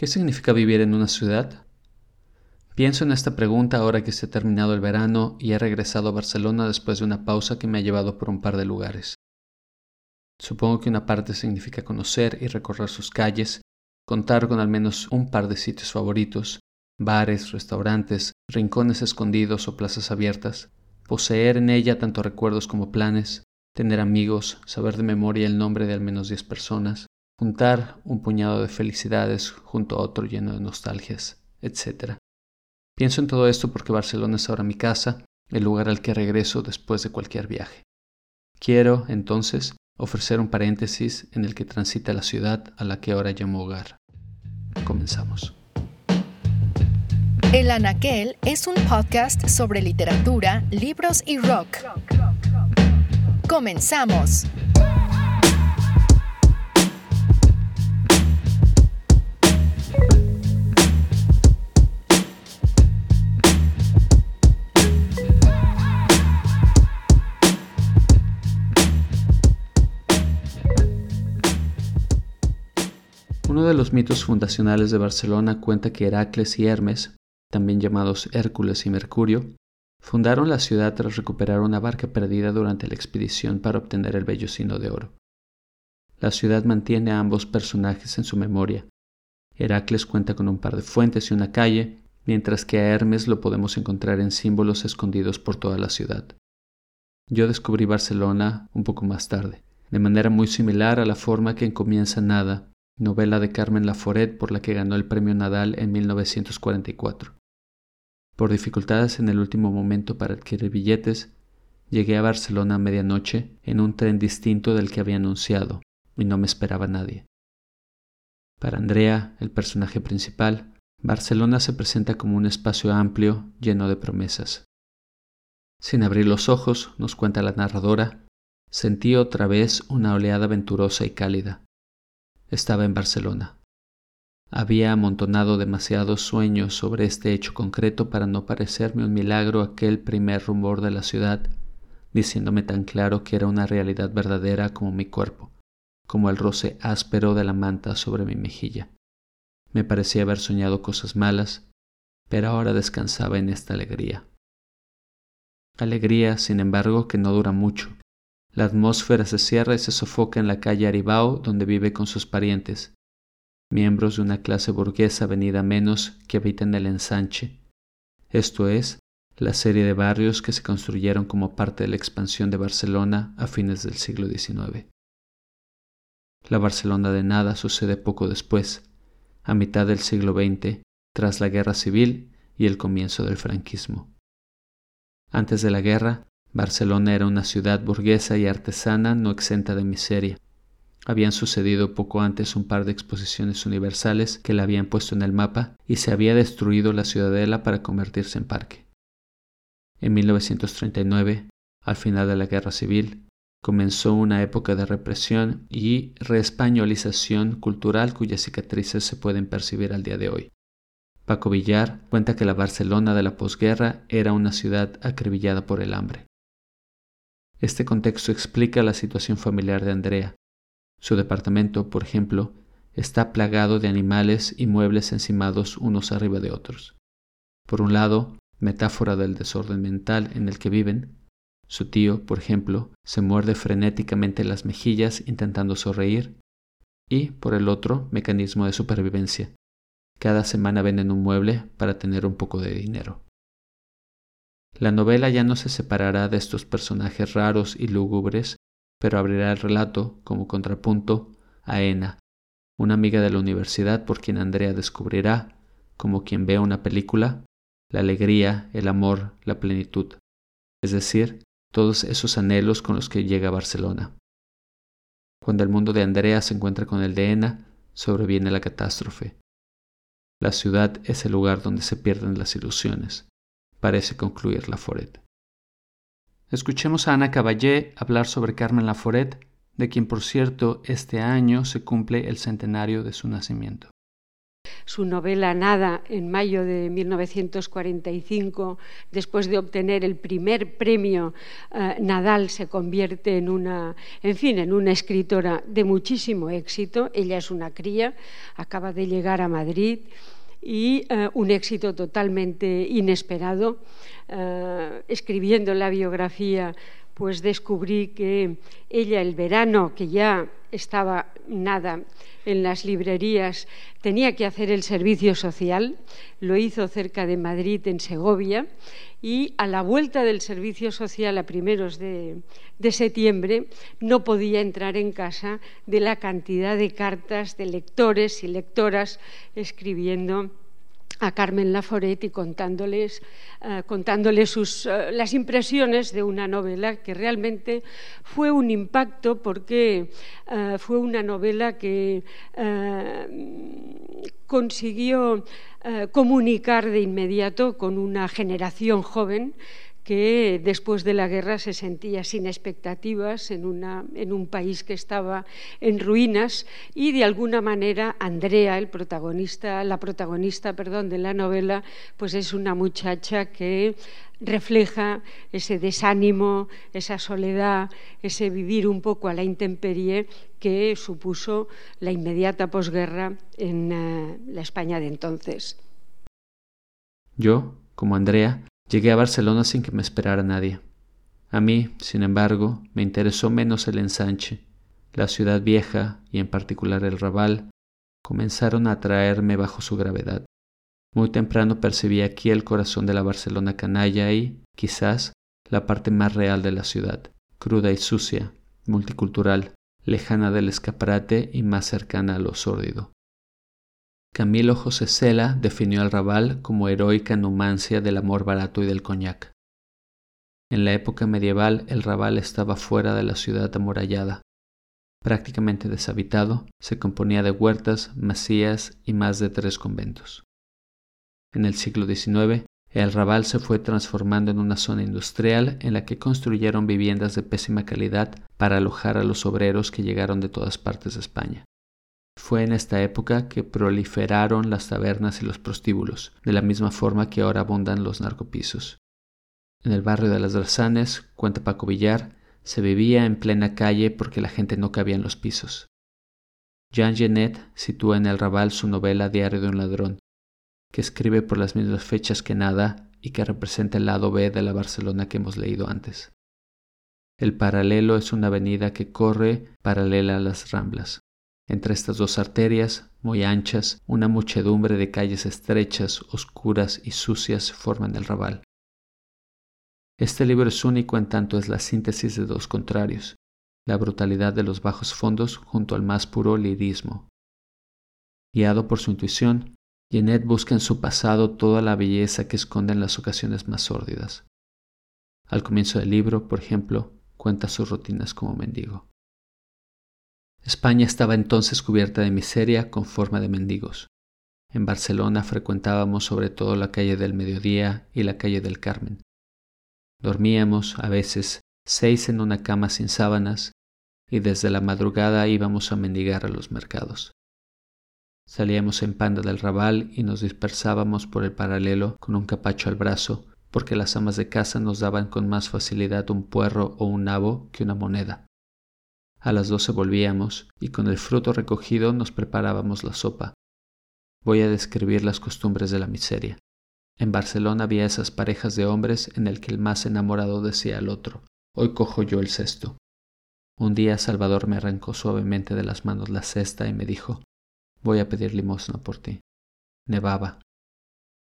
¿Qué significa vivir en una ciudad? Pienso en esta pregunta ahora que se ha terminado el verano y he regresado a Barcelona después de una pausa que me ha llevado por un par de lugares. Supongo que una parte significa conocer y recorrer sus calles, contar con al menos un par de sitios favoritos, bares, restaurantes, rincones escondidos o plazas abiertas, poseer en ella tanto recuerdos como planes, tener amigos, saber de memoria el nombre de al menos diez personas, juntar un puñado de felicidades junto a otro lleno de nostalgias, etc. Pienso en todo esto porque Barcelona es ahora mi casa, el lugar al que regreso después de cualquier viaje. Quiero, entonces, ofrecer un paréntesis en el que transita la ciudad a la que ahora llamo hogar. Comenzamos. El Anaquel es un podcast sobre literatura, libros y rock. Comenzamos. Uno de los mitos fundacionales de Barcelona cuenta que Heracles y Hermes, también llamados Hércules y Mercurio, fundaron la ciudad tras recuperar una barca perdida durante la expedición para obtener el vellocino de oro. La ciudad mantiene a ambos personajes en su memoria. Heracles cuenta con un par de fuentes y una calle, mientras que a Hermes lo podemos encontrar en símbolos escondidos por toda la ciudad. Yo descubrí Barcelona un poco más tarde, de manera muy similar a la forma que en Comienza Nada novela de Carmen Laforet por la que ganó el premio Nadal en 1944. Por dificultades en el último momento para adquirir billetes, llegué a Barcelona a medianoche en un tren distinto del que había anunciado, y no me esperaba nadie. Para Andrea, el personaje principal, Barcelona se presenta como un espacio amplio, lleno de promesas. Sin abrir los ojos, nos cuenta la narradora, sentí otra vez una oleada venturosa y cálida estaba en Barcelona. Había amontonado demasiados sueños sobre este hecho concreto para no parecerme un milagro aquel primer rumor de la ciudad, diciéndome tan claro que era una realidad verdadera como mi cuerpo, como el roce áspero de la manta sobre mi mejilla. Me parecía haber soñado cosas malas, pero ahora descansaba en esta alegría. Alegría, sin embargo, que no dura mucho, la atmósfera se cierra y se sofoca en la calle Aribao, donde vive con sus parientes, miembros de una clase burguesa venida menos que habita en el ensanche, esto es, la serie de barrios que se construyeron como parte de la expansión de Barcelona a fines del siglo XIX. La Barcelona de nada sucede poco después, a mitad del siglo XX, tras la guerra civil y el comienzo del franquismo. Antes de la guerra, Barcelona era una ciudad burguesa y artesana no exenta de miseria. Habían sucedido poco antes un par de exposiciones universales que la habían puesto en el mapa y se había destruido la ciudadela para convertirse en parque. En 1939, al final de la Guerra Civil, comenzó una época de represión y reespañolización cultural cuyas cicatrices se pueden percibir al día de hoy. Paco Villar cuenta que la Barcelona de la posguerra era una ciudad acribillada por el hambre. Este contexto explica la situación familiar de Andrea. Su departamento, por ejemplo, está plagado de animales y muebles encimados unos arriba de otros. Por un lado, metáfora del desorden mental en el que viven, su tío, por ejemplo, se muerde frenéticamente las mejillas intentando sonreír, y, por el otro, mecanismo de supervivencia. Cada semana venden un mueble para tener un poco de dinero. La novela ya no se separará de estos personajes raros y lúgubres, pero abrirá el relato, como contrapunto, a Ena, una amiga de la universidad por quien Andrea descubrirá, como quien ve una película, la alegría, el amor, la plenitud, es decir, todos esos anhelos con los que llega a Barcelona. Cuando el mundo de Andrea se encuentra con el de Ena, sobreviene la catástrofe. La ciudad es el lugar donde se pierden las ilusiones parece concluir Laforet. Escuchemos a Ana Caballé hablar sobre Carmen Laforet, de quien por cierto este año se cumple el centenario de su nacimiento. su novela Nada en mayo de 1945, después de obtener el primer premio eh, Nadal, se convierte en una, en fin, en una escritora de muchísimo éxito. Ella es una cría, acaba de llegar a Madrid y eh, un éxito totalmente inesperado. Eh, escribiendo la biografía, pues descubrí que ella el verano, que ya estaba nada en las librerías, tenía que hacer el servicio social, lo hizo cerca de Madrid, en Segovia, y a la vuelta del servicio social a primeros de, de, septiembre no podía entrar en casa de la cantidad de cartas de lectores y lectoras escribiendo a Carmen Laforet y contándoles, eh, contándoles sus, eh, las impresiones de una novela que realmente fue un impacto porque eh, fue una novela que consiguió comunicar de inmediato con una generación joven que después de la guerra se sentía sin expectativas en, una, en, un país que estaba en ruinas y de alguna manera Andrea, el protagonista, la protagonista perdón, de la novela, pues es una muchacha que refleja ese desánimo, esa soledad, ese vivir un poco a la intemperie que supuso la inmediata posguerra en uh, la España de entonces. Yo, como Andrea, Llegué a Barcelona sin que me esperara nadie. A mí, sin embargo, me interesó menos el ensanche. La ciudad vieja, y en particular el Raval, comenzaron a atraerme bajo su gravedad. Muy temprano percibí aquí el corazón de la Barcelona canalla y, quizás, la parte más real de la ciudad, cruda y sucia, multicultural, lejana del escaparate y más cercana a lo sórdido. Camilo José Cela definió al Raval como heroica numancia del amor barato y del coñac. En la época medieval el Raval estaba fuera de la ciudad amurallada. Prácticamente deshabitado, se componía de huertas, masías y más de tres conventos. En el siglo XIX, el Raval se fue transformando en una zona industrial en la que construyeron viviendas de pésima calidad para alojar a los obreros que llegaron de todas partes de España. Fue en esta época que proliferaron las tabernas y los prostíbulos, de la misma forma que ahora abundan los narcopisos. En el barrio de las Drazanes, cuenta Paco Villar, se vivía en plena calle porque la gente no cabía en los pisos. Jean Genet sitúa en el Raval su novela Diario de un ladrón, que escribe por las mismas fechas que nada y que representa el lado B de la Barcelona que hemos leído antes. El paralelo es una avenida que corre paralela a las Ramblas. Entre estas dos arterias, muy anchas, una muchedumbre de calles estrechas, oscuras y sucias forman el Raval. Este libro es único en tanto es la síntesis de dos contrarios, la brutalidad de los bajos fondos junto al más puro lirismo. Guiado por su intuición, Jeanette busca en su pasado toda la belleza que esconden las ocasiones más sórdidas. Al comienzo del libro, por ejemplo, cuenta sus rutinas como mendigo. España estaba entonces cubierta de miseria con forma de mendigos. En Barcelona frecuentábamos sobre todo la calle del Mediodía y la calle del Carmen. Dormíamos, a veces, seis en una cama sin sábanas y desde la madrugada íbamos a mendigar a los mercados. Salíamos en panda del rabal y nos dispersábamos por el paralelo con un capacho al brazo, porque las amas de casa nos daban con más facilidad un puerro o un nabo que una moneda. A las doce volvíamos y con el fruto recogido nos preparábamos la sopa. Voy a describir las costumbres de la miseria. En Barcelona había esas parejas de hombres en el que el más enamorado decía al otro, hoy cojo yo el cesto. Un día Salvador me arrancó suavemente de las manos la cesta y me dijo, voy a pedir limosna por ti. Nevaba.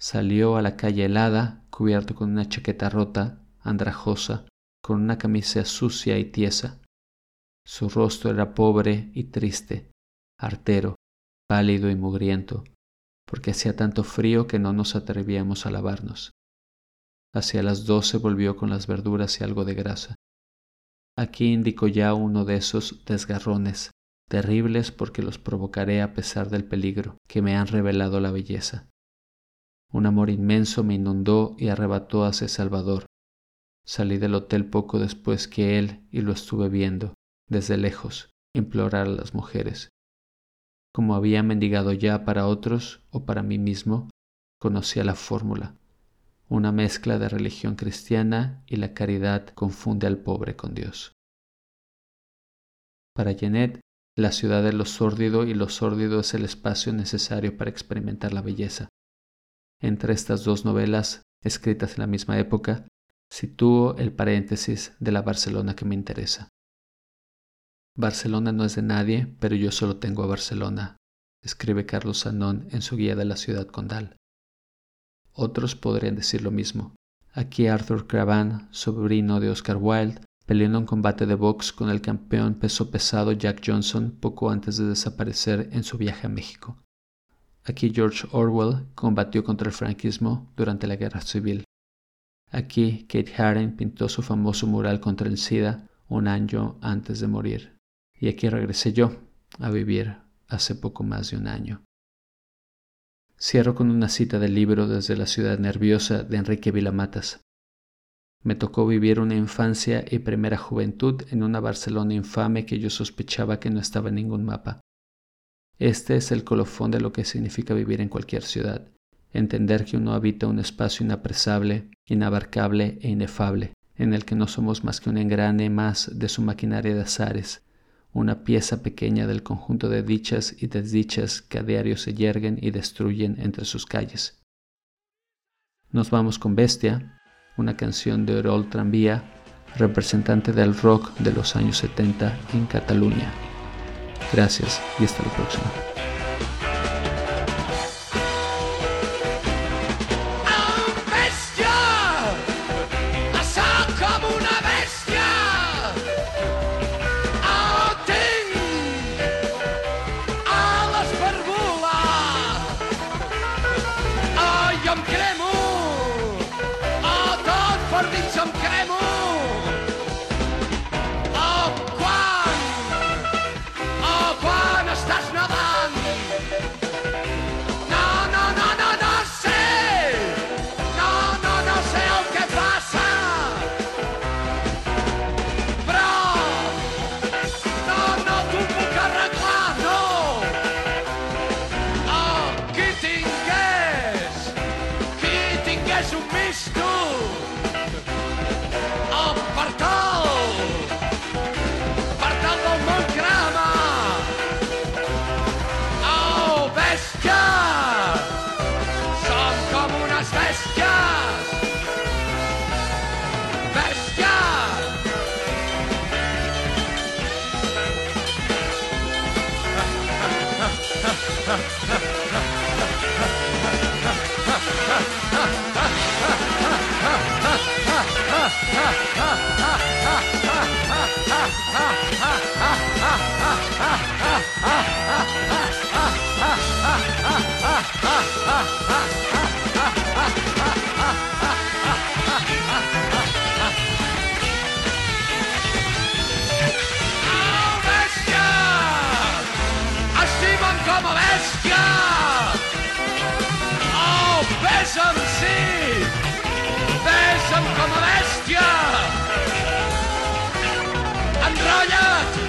Salió a la calle helada, cubierto con una chaqueta rota, andrajosa, con una camisa sucia y tiesa, su rostro era pobre y triste, artero, pálido y mugriento, porque hacía tanto frío que no nos atrevíamos a lavarnos. Hacia las doce volvió con las verduras y algo de grasa. Aquí indicó ya uno de esos desgarrones, terribles porque los provocaré a pesar del peligro que me han revelado la belleza. Un amor inmenso me inundó y arrebató hacia Salvador. Salí del hotel poco después que él y lo estuve viendo desde lejos, implorar a las mujeres. como había mendigado ya para otros o para mí mismo, conocía la fórmula. Una mezcla de religión cristiana y la caridad confunde al pobre con Dios. Para Janet, la ciudad de lo sórdido y lo sórdido es el espacio necesario para experimentar la belleza. Entre estas dos novelas, escritas en la misma época, sitúo el paréntesis de la Barcelona que me interesa. Barcelona no es de nadie, pero yo solo tengo a Barcelona, escribe Carlos Sanón en su guía de la ciudad condal. Otros podrían decir lo mismo. Aquí Arthur Cravan, sobrino de Oscar Wilde, peleó en un combate de box con el campeón peso pesado Jack Johnson poco antes de desaparecer en su viaje a México. Aquí George Orwell combatió contra el franquismo durante la Guerra Civil. Aquí Kate Haring pintó su famoso mural contra el SIDA un año antes de morir. Y aquí regresé yo a vivir hace poco más de un año. Cierro con una cita del libro Desde la ciudad nerviosa de Enrique Vilamatas. Me tocó vivir una infancia y primera juventud en una Barcelona infame que yo sospechaba que no estaba en ningún mapa. Este es el colofón de lo que significa vivir en cualquier ciudad, entender que uno habita un espacio inapresable, inabarcable e inefable, en el que no somos más que un engrane más de su maquinaria de azares, una pieza pequeña del conjunto de dichas y desdichas que a diario se yerguen y destruyen entre sus calles. Nos vamos con Bestia, una canción de Orol Tranvía, representante del rock de los años 70 en Cataluña. Gracias y hasta la próxima. Como bestia. Oh, bésame, sí. Bésame como bestia. Enrolla't. Enrolla't